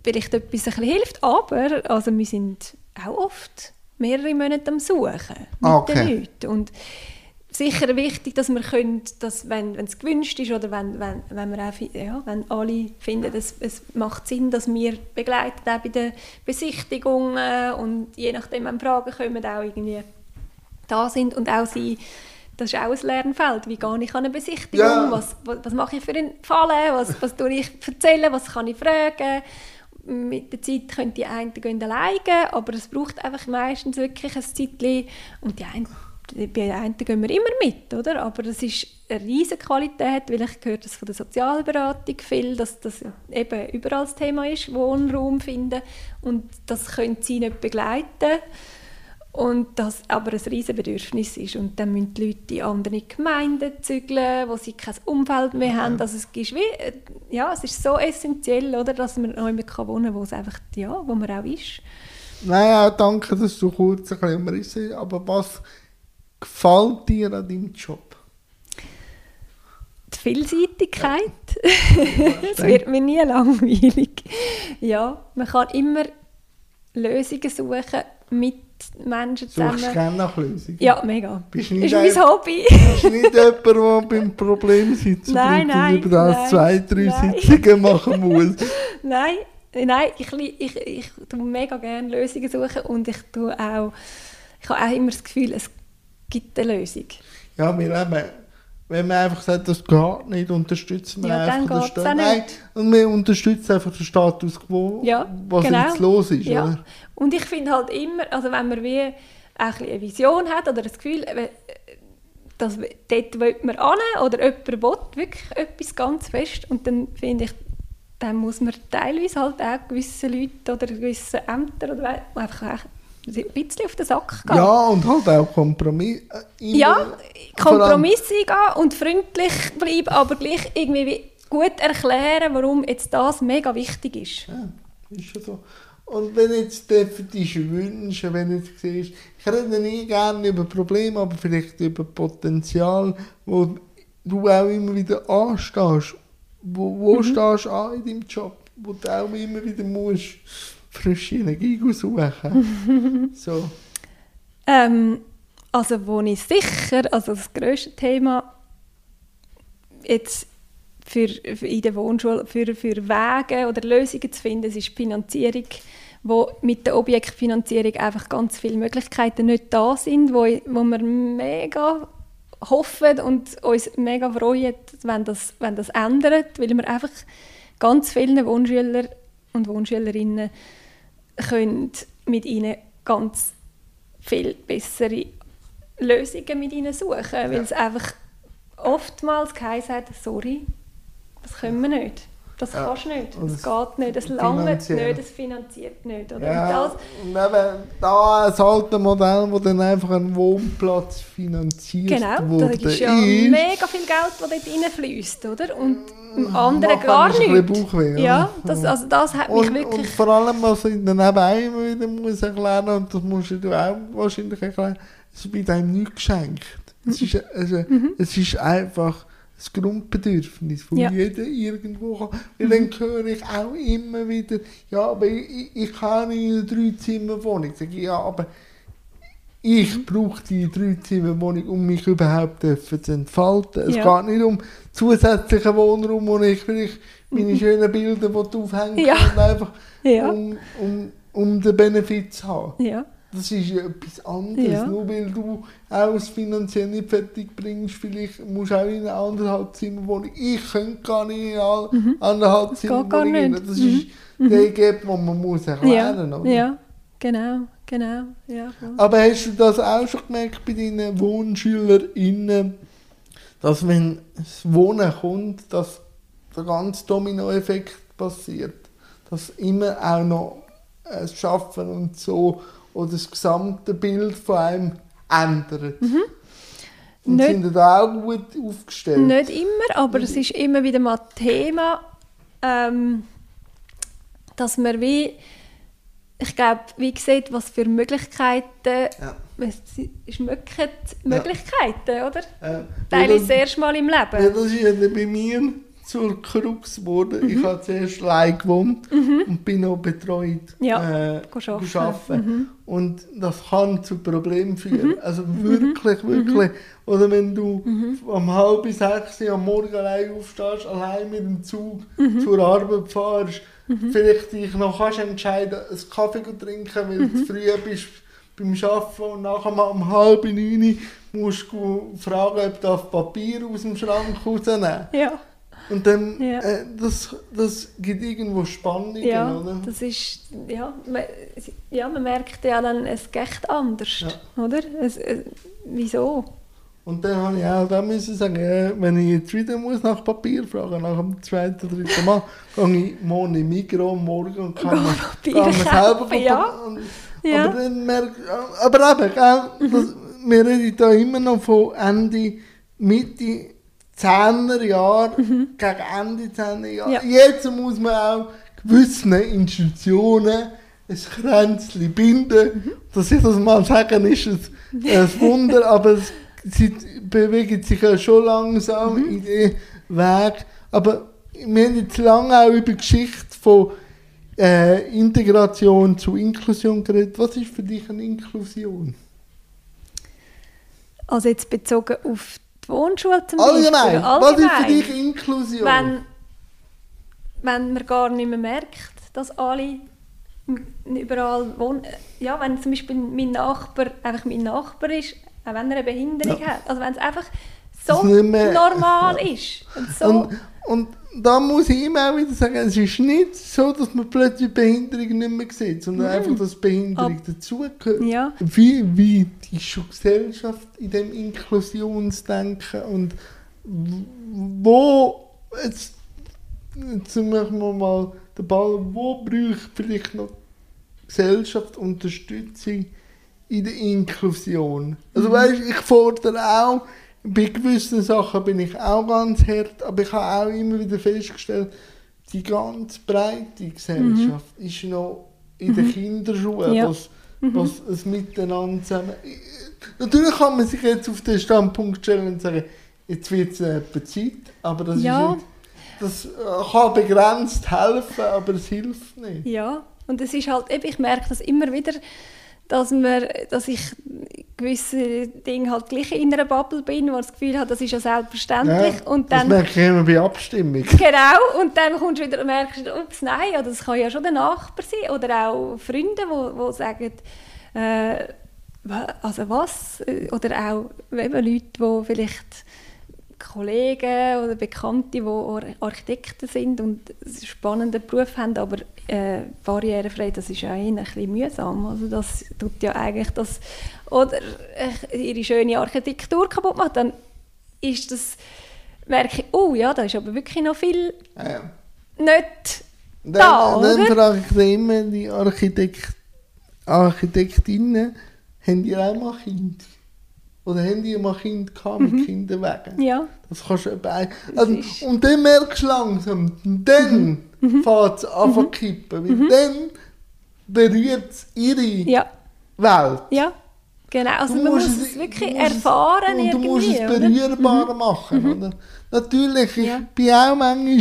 vielleicht etwas ein bisschen hilft, aber also wir sind auch oft mehrere Monate am Suchen mit Ah, okay. den Leuten. Und sicher wichtig, dass wir können, dass wenn, wenn es gewünscht ist oder wenn, wenn, wenn, wir auch, ja, wenn alle finden, es, es macht Sinn, dass wir begleiten auch bei den Besichtigungen und je nachdem, wenn Fragen kommen, auch irgendwie da sind und auch sie das ist auch ein Lernfeld. Wie gehe ich an eine Besichtigung? Ja. Was, was, was mache ich für einen Fall? Was, was tue ich erzählen? Was kann ich fragen? Mit der Zeit können die einen gehen alleine, aber es braucht einfach meistens wirklich ein Zeitchen. Und die einen, bei einen gehen wir immer mit, oder? Aber das ist eine riesige Qualität, weil ich gehört das von der Sozialberatung viel, dass das eben überall das Thema ist, Wohnraum finden. Und das können sie nicht begleiten. Und das aber ein riesiges Bedürfnis ist. Und dann müssen die Leute in andere Gemeinden zügeln, wo sie kein Umfeld mehr haben. Also es, ist wie, ja, es ist so essentiell, oder, dass man noch jemand wohnen kann, wo es einfach, ja, wo man auch ist. Naja, danke, dass du kurz ein bisschen umrissen Aber was gefällt dir an deinem Job? Die Vielseitigkeit. [laughs] es wird mir nie langweilig. Ja, man kann immer Lösungen suchen mit Menschen Suchst du zusammen. gerne nach Lösungen? Ja, mega. Bist ist nicht mein ein- Hobby. Bist du nicht jemand, der [laughs] beim Problem sitzen Nein, nein, und über das nein, zwei, drei nein. Sitzungen machen muss? [laughs] Nein, nein ich, li- ich, ich tue mega gerne Lösungen suchen und ich tue auch, ich habe auch immer das Gefühl, es gibt eine Lösung. Ja, wir eben, wenn man einfach sagt, das geht nicht, unterstützen wir Ja, einfach den Status. Nein, und wir unterstützen einfach den Status quo, Ja, was genau. jetzt los ist, Ja. oder? Und ich finde halt immer, also wenn man wie eine Vision hat oder das Gefühl, äh, dass dort will man an oder jemand will wirklich etwas ganz fest und dann finde ich, dann muss man teilweise halt auch gewissen Leuten oder gewissen Ämtern oder einfach ein bisschen auf den Sack gehen. Ja, und halt auch Kompromiss. Äh, Ja, Kompromisse eingehen und freundlich bleiben, aber gleich irgendwie wie gut erklären, warum jetzt das mega wichtig ist. Ja, ist schon so. Und wenn jetzt für dich wünschen, wenn du jetzt siehst, ich rede nie gerne über Probleme, aber vielleicht über Potenzial, wo du auch immer wieder anstehst. Wo, Mhm. wo stehst du an in deinem Job? Wo du auch immer wieder musst frische Energie suchen. [laughs] so. Ähm, also wo ich sicher, also das grösste Thema jetzt für, für in der Wohnschule für, für Wege oder Lösungen zu finden, ist die Finanzierung, wo mit der Objektfinanzierung einfach ganz viele Möglichkeiten nicht da sind, wo, wo wir mega hoffen und uns mega freuen, wenn das, wenn das ändert, weil wir einfach ganz vielen Wohnschüler und Wohnschülerinnen können mit ihnen ganz viel bessere Lösungen mit ihnen suchen, weil es einfach oftmals geheißen hat, sorry, das können wir nicht. Das Ja. kannst du nicht, das es geht nicht, das langt nicht, das finanziert nicht. Oder? Ja, Und das, eben da ein altes Modell, wo dann einfach ein Wohnplatz finanziert genau, da wurde, ist ja mega viel Geld, das dort reinfließt, oder? Und im anderen macht gar manchmal ein nicht. bisschen Bauchweh, oder? Ja, das, also das hat mich und, und wirklich... vor allem, was ich dann eben wieder muss erklären und das musst du auch wahrscheinlich erklären, es wird einem nichts geschenkt. Es ist, also, es ist einfach ein Grundbedürfnis von Mhm. Ja. Mhm. jedem irgendwo. Kann. Weil dann höre ich auch immer wieder, ja, aber ich, ich, in einer Dreizimmerwohnung. Sag ich, ja, aber ich Mhm. brauche die Dreizimmerwohnung, um mich überhaupt dürfen zu entfalten. Es Ja. geht nicht um zusätzlichen Wohnraum, wo ich vielleicht meine schönen Bilder die aufhängen Mhm. Ja. und einfach um, um, um den Benefit zu haben. Ja, Das ist ja etwas anderes. Ja. Nur weil du auch es finanziell nicht fertig bringst, vielleicht musst du auch in eine anderthalb Zimmerwohnung. Ich könnte gar nicht in eine anderthalb Mhm. Das Zimmerwohnung rein. nicht. Das Mhm. ist der Gap, den man muss erklären ja, muss. ja, genau, genau. Ja, voll. Aber hast du das auch schon gemerkt bei deinen WohnschülerInnen, dass wenn das Wohnen kommt, dass der ganze Dominoeffekt passiert? Dass immer auch noch das Schaffen und so oder das gesamte Bild von einem ändert. Und Mhm. Nicht- sind da auch gut aufgestellt? Nicht immer, aber es ist immer wieder mal Thema, ähm, dass man wie, ich glaube, wie sieht, was für Möglichkeiten, Ja. es schmecken Möglichkeiten, oder? Äh, Teile das- das erste Mal im Ja, Leben. das ist ja bei mir zur Krux geworden. Mhm. Ich habe zuerst allein gewohnt und bin noch betreut. Ja, äh, arbeiten. Mhm. Und das kann zu Problemen führen. Also wirklich, wirklich. Oder wenn du Mhm. um halb sechs am Morgen allein aufstehst, allein mit dem Zug Mhm. zur Arbeit fahrst, vielleicht dich noch kannst entscheiden, einen Kaffee zu trinken, weil Mhm. du früh bist beim Arbeiten und nachher mal um halb neun musst du fragen, ob du das Papier aus dem Schrank rausnehmen Ja, Und dann, Ja. äh, das, das gibt irgendwo Spannungen, ja, oder? das ist, ja, man, ja, man merkt ja dann, es geht anders, Ja. oder? Es, äh, wieso? Und dann habe ich auch da müssen sagen, ja, wenn ich jetzt wieder muss nach Papier fragen, nach dem zweiten, dritten Mal, gehe ich morgen in Mikro am Morgen und kann mir, selber kaufen, ja. und, Ja. Aber dann merke aber eben, gell, das, wir reden da immer noch von Ende, Mitte 10er Jahre, gegen Ende 10er Jahre. Mhm. Ja. Jetzt muss man auch gewissen Institutionen ein Kränzchen binden. Mhm. Dass ich das mal sagen, ist ein, ein Wunder, [laughs] aber es, sie bewegen sich ja schon langsam Mhm. in den Weg. Aber wir haben jetzt lange auch über die Geschichte von äh, Integration zu Inklusion geredet. Was ist für dich eine Inklusion? Also jetzt bezogen auf die Wohnschule zum Allgemein. Beispiel. Was ist für dich Inklusion? wenn, wenn man gar nicht mehr merkt, dass alle überall wohnen. Ja, wenn zum Beispiel mein Nachbar einfach mein Nachbar ist, auch wenn er eine Behinderung Ja. hat. Also wenn es einfach so normal ist. Und so, Und, und da muss ich immer auch wieder sagen, es ist nicht so, dass man plötzlich Behinderung nicht mehr sieht, sondern einfach, dass Behinderung dazugehört. ja, Wie weit ist schon Gesellschaft in dem Inklusionsdenken und wo, jetzt, jetzt machen wir mal den Ball, wo braucht vielleicht noch Gesellschaft Unterstützung in der Inklusion? Also weißt, ich fordere auch, bei gewissen Sachen bin ich auch ganz hart, aber ich habe auch immer wieder festgestellt, die ganz breite Gesellschaft ist noch in den Kinderschuhen, Ja. was, was es miteinander zusammen... Natürlich kann man sich jetzt auf den Standpunkt stellen und sagen, jetzt wird es etwa Zeit, aber das Ja. ist nicht... Das äh, kann begrenzt helfen, aber es hilft nicht. ja. Und es ist halt, ich merke das immer wieder, dass, man, dass ich gewisse Dinge halt gleich in einer Bubble bin, wo ich das Gefühl habe, das ist ja selbstverständlich. und das dann merke ich immer bei Abstimmung. Genau, und dann kommst du wieder und merkst, ups, nein, oder das kann ja schon der Nachbar sein oder auch Freunde, die wo, wo sagen, äh, also was? Äh, Oder auch eben Leute, die vielleicht Kollegen oder Bekannte, die Ar- Architekten sind und einen spannenden Beruf haben, aber äh, barrierefrei, das ist ja ein bisschen mühsam. Also das tut ja eigentlich das, oder äh, ihre schöne Architektur kaputt macht, dann ist das, merke ich, oh ja, da ist aber wirklich noch viel Ja, ja. nicht Dann, da, dann oder? frage ich immer, die Architekt, Architektinnen, haben die auch mal Kinder? Oder haben die mal Kinder gehabt mit Kinderwegen? Ja, Das kannst du ein- also, ist- Und dann merkst du langsam, dann Mhm. fängt es an zu kippen. Weil dann berührt es ihre ja, Welt. ja. Genau, also Du man muss es wirklich musst es- erfahren Und du musst es irgendwie, oder? berührbar machen, oder? Natürlich, ich Ja. bin auch manchmal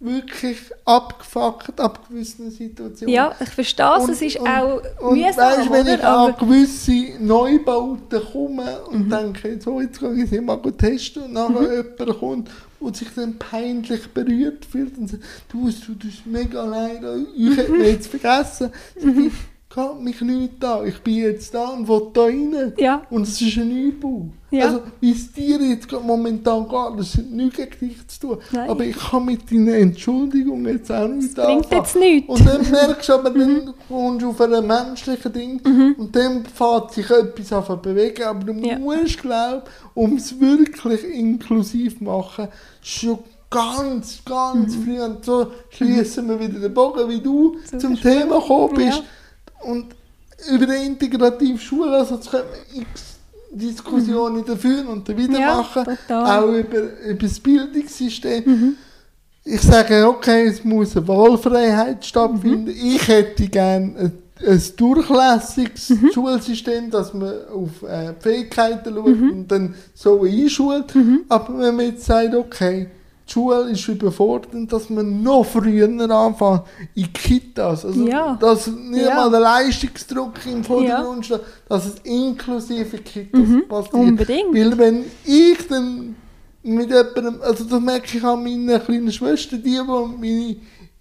wirklich abgefuckt ab gewissen Situationen. Ja, ich verstehe es, es ist und- auch Und mühsam, weißt, wenn oder? ich Mhm. an gewisse Neubauten komme und denke, so, jetzt gehe ich sie mal gut testen und nachher jemand kommt und sich dann peinlich berührt fühlt und sagt, du, es tut uns mega leid, ich hätte mich jetzt vergessen. [laughs] Ich, geht mich nicht da, ich bin jetzt da und will da rein. ja, Und es ist ein Neubau. Ja. Also, wie es dir jetzt momentan geht, das hat nichts gegen dich zu tun. Nein. Aber ich kann mit deiner Entschuldigung jetzt auch nicht bringt anfangen. jetzt nichts. Und dann merkst du aber, [laughs] Mhm. dann kommst du auf ein menschliches Ding und dann fährt sich etwas an zu bewegen. Aber du Ja. musst, glaube um es wirklich inklusiv zu machen, schon ganz, ganz Mhm. früh, und so schließen wir wieder den Bogen, wie du So zum Thema gekommen bist. Ja. Und über die integrative Schule, also können wir x Diskussionen dafür und Mhm. Ja, machen, total. auch über, über das Bildungssystem. Ich sage, okay, es muss eine Wahlfreiheit stattfinden. Ich hätte gerne ein, ein durchlässiges Schulsystem, dass man auf äh, Fähigkeiten schaut und dann so einschult. Aber wenn man jetzt sagt, okay, die Schule ist überfordert, dass man noch früher anfängt, in Kitas, also Ja. dass nicht Ja. mal der Leistungsdruck im Vordergrund steht, dass es inklusive Kitas passiert. unbedingt. Weil wenn ich dann mit jemandem, also das merke ich an meiner kleinen Schwester, die, die meine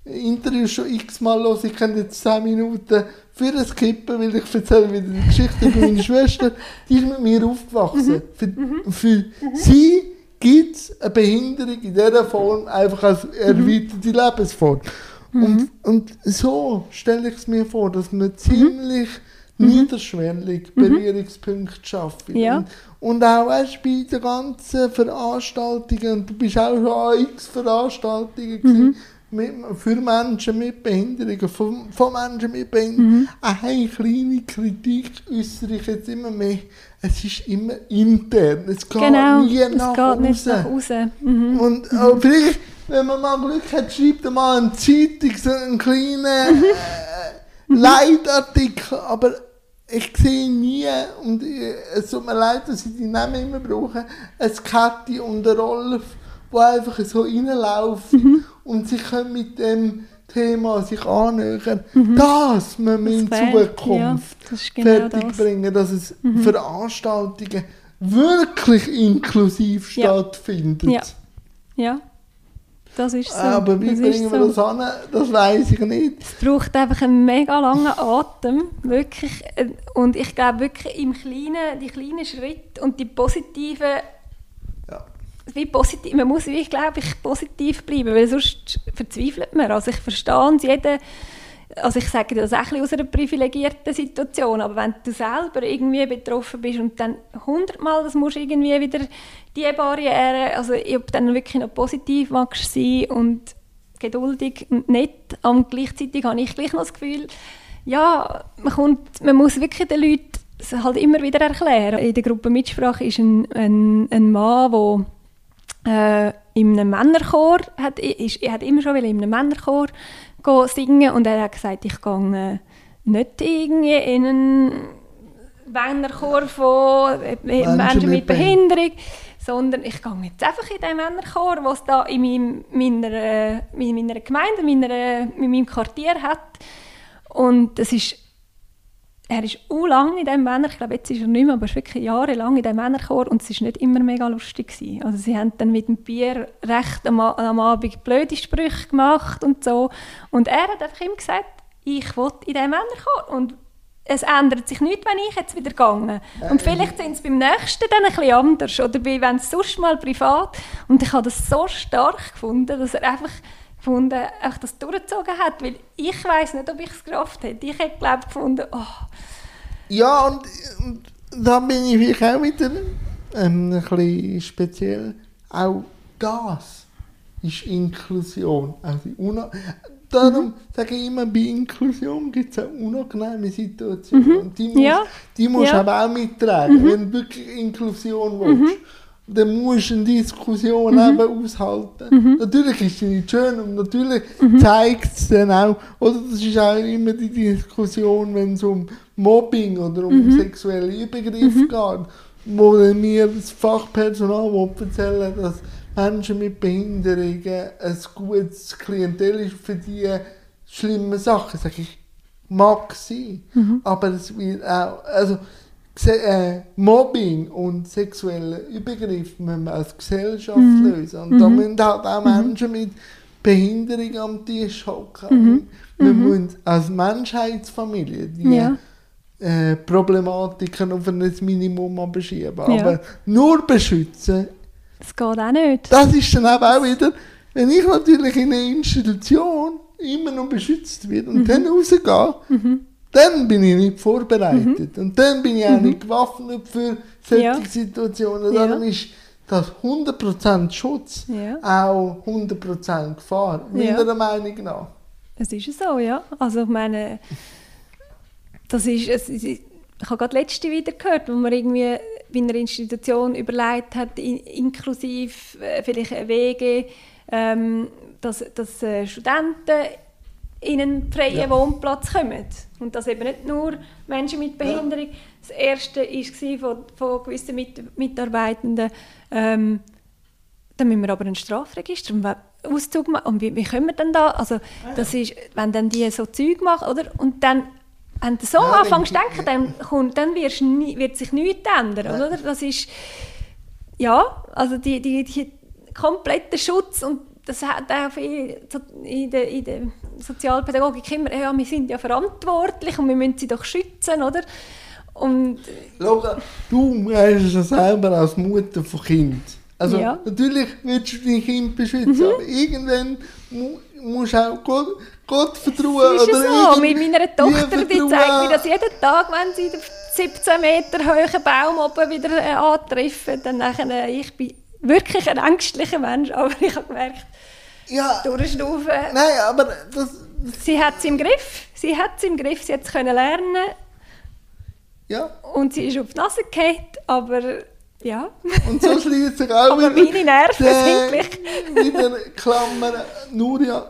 Interviews schon x-mal hören, ich kann jetzt 10 Minuten für das Kippen, weil ich erzähle wieder die Geschichte über meine [laughs] Schwester, die ist mit mir aufgewachsen. Für, für sie gibt es eine Behinderung in dieser Form einfach als erweiterte Lebensform. Und, und so stelle ich es mir vor, dass man ziemlich niederschwellig Berührungspunkte schafft. Ja. Und, und auch weißt, bei den ganzen Veranstaltungen, du bist auch schon an x Veranstaltungen gewesen, mit, für Menschen mit Behinderungen, von, von Menschen mit Behinderungen. Eine kleine Kritik äußere ich jetzt immer mehr. Es ist immer intern. Es geht Genau, nie es nach geht nicht außen. nach außen. Mhm. Und aber vielleicht, wenn man mal Glück hat, schreibt er mal eine Zeitung, so einen kleinen äh, Leitartikel. Aber ich sehe nie, und äh, es tut mir leid, dass ich die Namen immer brauche, eine Kette und eine Rolf, die einfach so reinlaufen und sie können mit dem Thema sich annähern. Das müssen wir in Zukunft ja, genau fertig das. bringen, dass es Veranstaltungen wirklich inklusiv Ja. stattfinden. Ja. Ja, das ist so. Aber wie das bringen wir so. das an? Das weiß ich nicht. Es braucht einfach einen mega langen Atem, wirklich. Äh, Und ich glaube wirklich im Kleinen, die kleinen Schritte und die positiven. Wie positiv, man muss, wie glaube ich, positiv bleiben, weil sonst verzweifelt man. Also ich verstehe es, jeder, also ich sage das auch ein aus einer privilegierten Situation, aber wenn du selber irgendwie betroffen bist und dann hundertmal, das musst irgendwie wieder die Barriere, also ob du dann wirklich noch positiv magst sein und geduldig und nett, aber gleichzeitig habe ich gleich noch das Gefühl, ja, man, kommt, man muss wirklich den Leuten halt immer wieder erklären. In der Gruppe Mitsprache ist ein, ein, ein Mann, der äh, in einem Männerchor hat, ist, er hat immer schon in einem Männerchor gehen singen und er hat gesagt, ich gehe äh, nicht irgendwie in einen Männerchor von äh, Menschen, mit mit Behinderung, sondern ich gehe jetzt einfach in den Männerchor, was da in meinem, meiner, äh, in meiner Gemeinde, meiner, in meinem Quartier hat. Und das ist er ist auch lange in diesem Männer, ich glaube jetzt ist er nicht mehr, aber er ist wirklich jahrelang in diesem Männerchor und es war nicht immer mega lustig. Gewesen. Also sie haben dann mit dem Bier recht am, am Abend blöde Sprüche gemacht und so. Und er hat einfach immer gesagt, ich will in diesem Männerchor. Und es ändert sich nichts, wenn ich jetzt wieder gehe. Und vielleicht sind es beim nächsten dann ein bisschen anders. Oder wenn es sonst mal privat. Und ich habe das so stark gefunden, dass er einfach gefunden, einfach das durchgezogen hat, weil ich weiß nicht, ob ich es geschafft hätte. Ich hätte glaube gefunden, oh, Ja, und, und da bin ich vielleicht auch wieder ähm, ein bisschen speziell. Auch das ist Inklusion. Also una Darum Mhm. sage ich immer, bei Inklusion gibt es auch unangenehme Situationen. Und die musst, Mhm. Ja. die musst Ja. Mhm. du aber auch mittragen, wenn du wirklich Inklusion willst. Dann musst du eine Diskussion Mhm. eben aushalten. Natürlich ist sie nicht schön und natürlich zeigt es dann auch, oder das ist auch immer die Diskussion, wenn es um Mobbing oder um Mhm. sexuelle Übergriffe geht, wo dann mir das Fachpersonal erzählen dass Menschen mit Behinderungen ein gutes Klientel ist für diese schlimmen Sachen. Sag ich, mag sein, aber es wird auch, also äh, Mobbing und sexuelle Übergriffe müssen wir als Gesellschaft lösen. Und da müssen halt auch Menschen mit Behinderung am Tisch hocken. Wir müssen als Menschheitsfamilie die Ja. äh, Problematiken auf ein Minimum beschieben. Ja. Aber nur beschützen, Das geht auch nicht. das ist dann eben auch wieder, wenn ich natürlich in einer Institution immer noch beschützt werde und dann rausgehe, dann bin ich nicht vorbereitet. Und dann bin ich auch nicht gewaffnet für solche Ja. Situationen. Ja. Darum ist das 100% Schutz Ja. auch 100% Gefahr, Ja. meiner Meinung nach. Es ist so, ja. Also ich meine, das ist, es, ich habe gerade letzte wieder gehört, wo man irgendwie bei einer Institution überlegt hat, in, inklusive äh, vielleicht eine Wege, ähm, dass, dass äh, Studenten in einen freien Ja. Wohnplatz kommen. Und das eben nicht nur Menschen mit Behinderung. Das erste war von, von gewissen mit Mitarbeitenden, ähm, dann müssen wir aber ein Strafregister und Auszug machen. Und wie, wie können wir denn da? Also, das ist, wenn dann die so Zeug machen, oder? Und dann, wenn du so Ja, anfängst zu denken, dann, [laughs] kommt, dann wirst, nie, wird sich nichts ändern, oder? Das ist, ja, also die, die, die komplette Schutz und das viel so in der, in der Sozialpädagogik immer, ja, wir sind ja verantwortlich und wir müssen sie doch schützen, oder? Und Schau, du hast es ja selber als Mutter von Kind. Also Ja. Mhm. natürlich willst du dein Kind beschützen, aber irgendwann mu musst du auch Gott, Gott vertrauen. Es ist oder ja so, mit meiner Tochter, die zeigt mir das jeden Tag, wenn sie den 17 Meter hohen Baum oben wieder äh, antreffen, dann nachher, äh, ich bin wirklich ein ängstlicher Mensch, aber ich habe gemerkt, Ja, durchschnaufen, nein, aber das, sie hat es im Griff, sie hat es im Griff, sie hat es können lernen. Ja. und sie ist auf die Nase gefallen, aber ja, Und so schließt sich auch [laughs] aber wieder meine Nerven der- sind wieder Klammer, nur ja,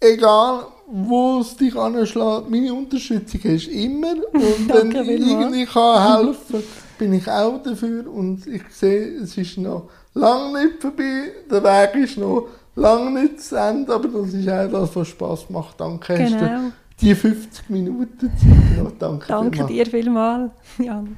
egal wo es dich anschlägt, meine Unterstützung hast du immer. [laughs] Und wenn ich irgendwie kann helfen bin ich auch dafür. Und ich sehe, es ist noch lange nicht vorbei, der Weg ist noch lange nicht zu Ende, aber das ist auch das, was Spass macht. Danke, hast Genau. du die 50 Minuten Zeit genommen. Danke, Danke vielmals. dir vielmals, Jan.